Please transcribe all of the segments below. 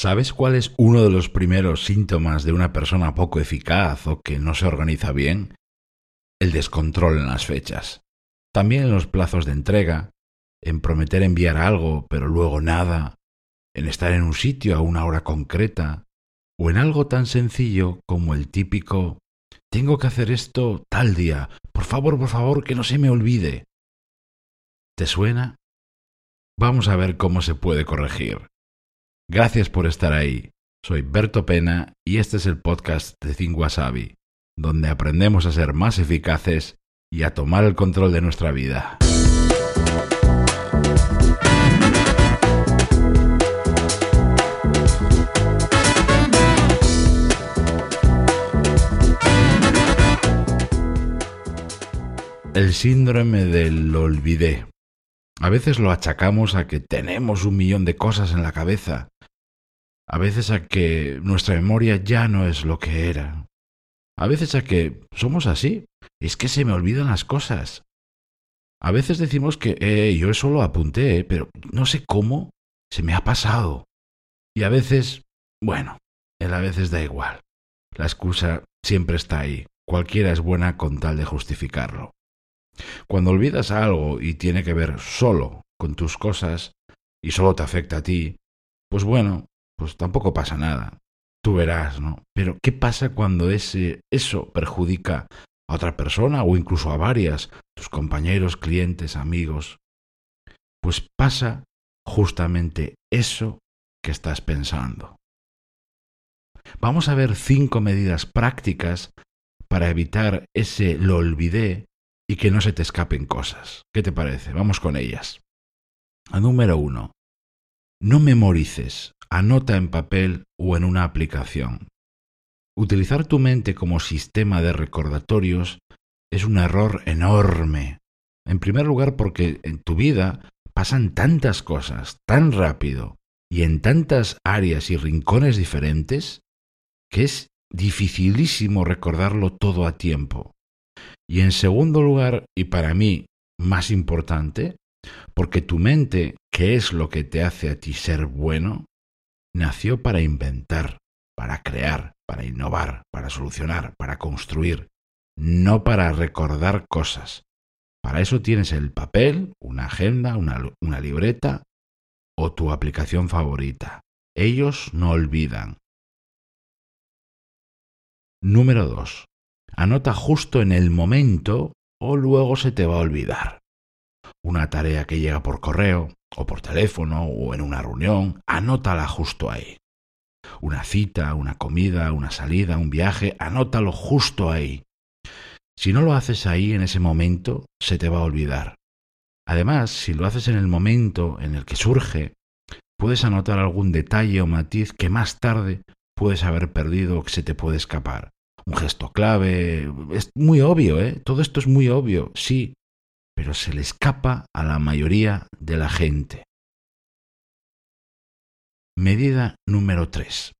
¿Sabes cuál es uno de los primeros síntomas de una persona poco eficaz o que no se organiza bien? El descontrol en las fechas. También en los plazos de entrega, en prometer enviar algo pero luego nada, en estar en un sitio a una hora concreta, o en algo tan sencillo como el típico tengo que hacer esto tal día, por favor, por favor, que no se me olvide. ¿Te suena? Vamos a ver cómo se puede corregir. Gracias por estar ahí. Soy Berto Pena y este es el podcast de Think donde aprendemos a ser más eficaces y a tomar el control de nuestra vida. El síndrome del olvidé. A veces lo achacamos a que tenemos un millón de cosas en la cabeza. A veces a que nuestra memoria ya no es lo que era. A veces a que somos así. Es que se me olvidan las cosas. A veces decimos que eh, yo eso lo apunté, pero no sé cómo se me ha pasado. Y a veces, bueno, él a veces da igual. La excusa siempre está ahí. Cualquiera es buena con tal de justificarlo. Cuando olvidas algo y tiene que ver solo con tus cosas y solo te afecta a ti, pues bueno, pues tampoco pasa nada. Tú verás, ¿no? Pero ¿qué pasa cuando ese eso perjudica a otra persona o incluso a varias, tus compañeros, clientes, amigos? Pues pasa justamente eso que estás pensando. Vamos a ver cinco medidas prácticas para evitar ese lo olvidé y que no se te escapen cosas. ¿Qué te parece? Vamos con ellas. Número uno, no memorices, anota en papel o en una aplicación. Utilizar tu mente como sistema de recordatorios es un error enorme. En primer lugar porque en tu vida pasan tantas cosas tan rápido y en tantas áreas y rincones diferentes que es dificilísimo recordarlo todo a tiempo. Y en segundo lugar, y para mí más importante, porque tu mente, que es lo que te hace a ti ser bueno, nació para inventar, para crear, para innovar, para solucionar, para construir, no para recordar cosas. Para eso tienes el papel, una agenda, una, una libreta o tu aplicación favorita. Ellos no olvidan. Número 2. Anota justo en el momento o luego se te va a olvidar. Una tarea que llega por correo o por teléfono o en una reunión, anótala justo ahí. Una cita, una comida, una salida, un viaje, anótalo justo ahí. Si no lo haces ahí en ese momento, se te va a olvidar. Además, si lo haces en el momento en el que surge, puedes anotar algún detalle o matiz que más tarde puedes haber perdido o que se te puede escapar un gesto clave. Es muy obvio, ¿eh? Todo esto es muy obvio, sí, pero se le escapa a la mayoría de la gente. Medida número 3.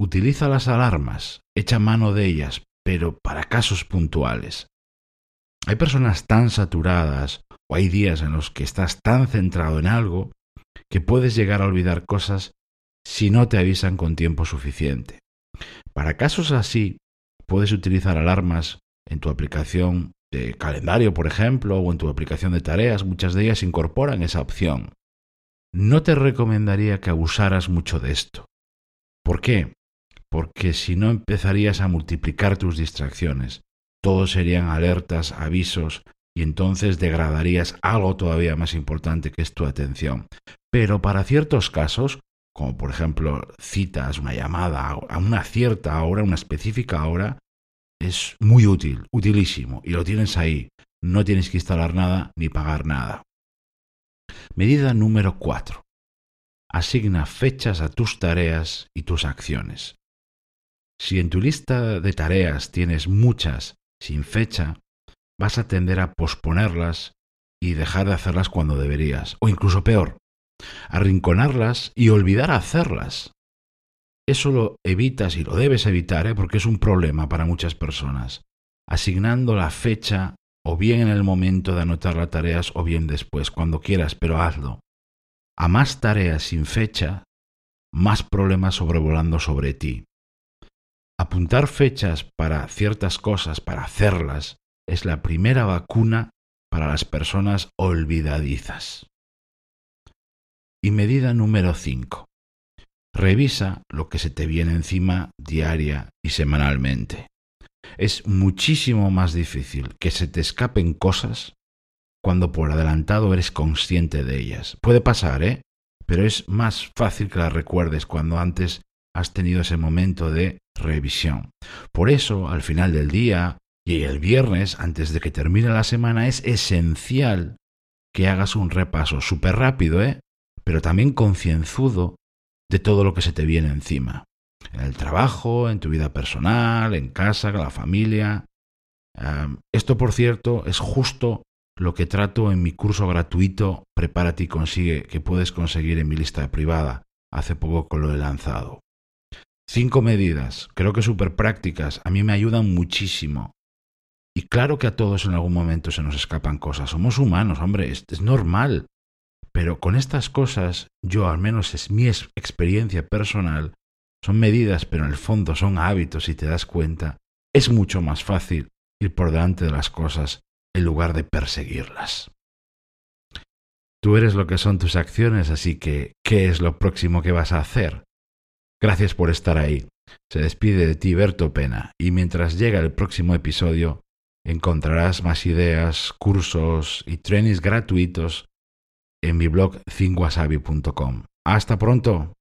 Utiliza las alarmas, echa mano de ellas, pero para casos puntuales. Hay personas tan saturadas o hay días en los que estás tan centrado en algo que puedes llegar a olvidar cosas si no te avisan con tiempo suficiente. Para casos así, puedes utilizar alarmas en tu aplicación de calendario, por ejemplo, o en tu aplicación de tareas. Muchas de ellas incorporan esa opción. No te recomendaría que abusaras mucho de esto. ¿Por qué? Porque si no empezarías a multiplicar tus distracciones. Todos serían alertas, avisos, y entonces degradarías algo todavía más importante que es tu atención. Pero para ciertos casos, como por ejemplo citas, una llamada a una cierta hora, una específica hora, es muy útil, utilísimo, y lo tienes ahí. No tienes que instalar nada ni pagar nada. Medida número 4. Asigna fechas a tus tareas y tus acciones. Si en tu lista de tareas tienes muchas sin fecha, vas a tender a posponerlas y dejar de hacerlas cuando deberías, o incluso peor, arrinconarlas y olvidar hacerlas. Eso lo evitas y lo debes evitar ¿eh? porque es un problema para muchas personas, asignando la fecha o bien en el momento de anotar las tareas o bien después, cuando quieras, pero hazlo. A más tareas sin fecha, más problemas sobrevolando sobre ti. Apuntar fechas para ciertas cosas, para hacerlas, es la primera vacuna para las personas olvidadizas. Y medida número 5. Revisa lo que se te viene encima diaria y semanalmente. Es muchísimo más difícil que se te escapen cosas cuando por adelantado eres consciente de ellas. Puede pasar, ¿eh? Pero es más fácil que las recuerdes cuando antes has tenido ese momento de revisión. Por eso, al final del día y el viernes, antes de que termine la semana, es esencial que hagas un repaso súper rápido, ¿eh? Pero también concienzudo de todo lo que se te viene encima. En el trabajo, en tu vida personal, en casa, con la familia. esto, por cierto, es justo lo que trato en mi curso gratuito Prepárate y consigue, que puedes conseguir en mi lista privada. Hace poco lo he lanzado. Cinco medidas, creo que súper prácticas, a mí me ayudan muchísimo. Y claro que a todos en algún momento se nos escapan cosas. Somos humanos, hombre, es normal. Pero con estas cosas, yo al menos es mi experiencia personal, son medidas, pero en el fondo son hábitos y te das cuenta, es mucho más fácil ir por delante de las cosas en lugar de perseguirlas. Tú eres lo que son tus acciones, así que, ¿qué es lo próximo que vas a hacer? Gracias por estar ahí. Se despide de ti Berto Pena y mientras llega el próximo episodio encontrarás más ideas, cursos y trainings gratuitos en mi blog thinkwasabi.com. Hasta pronto.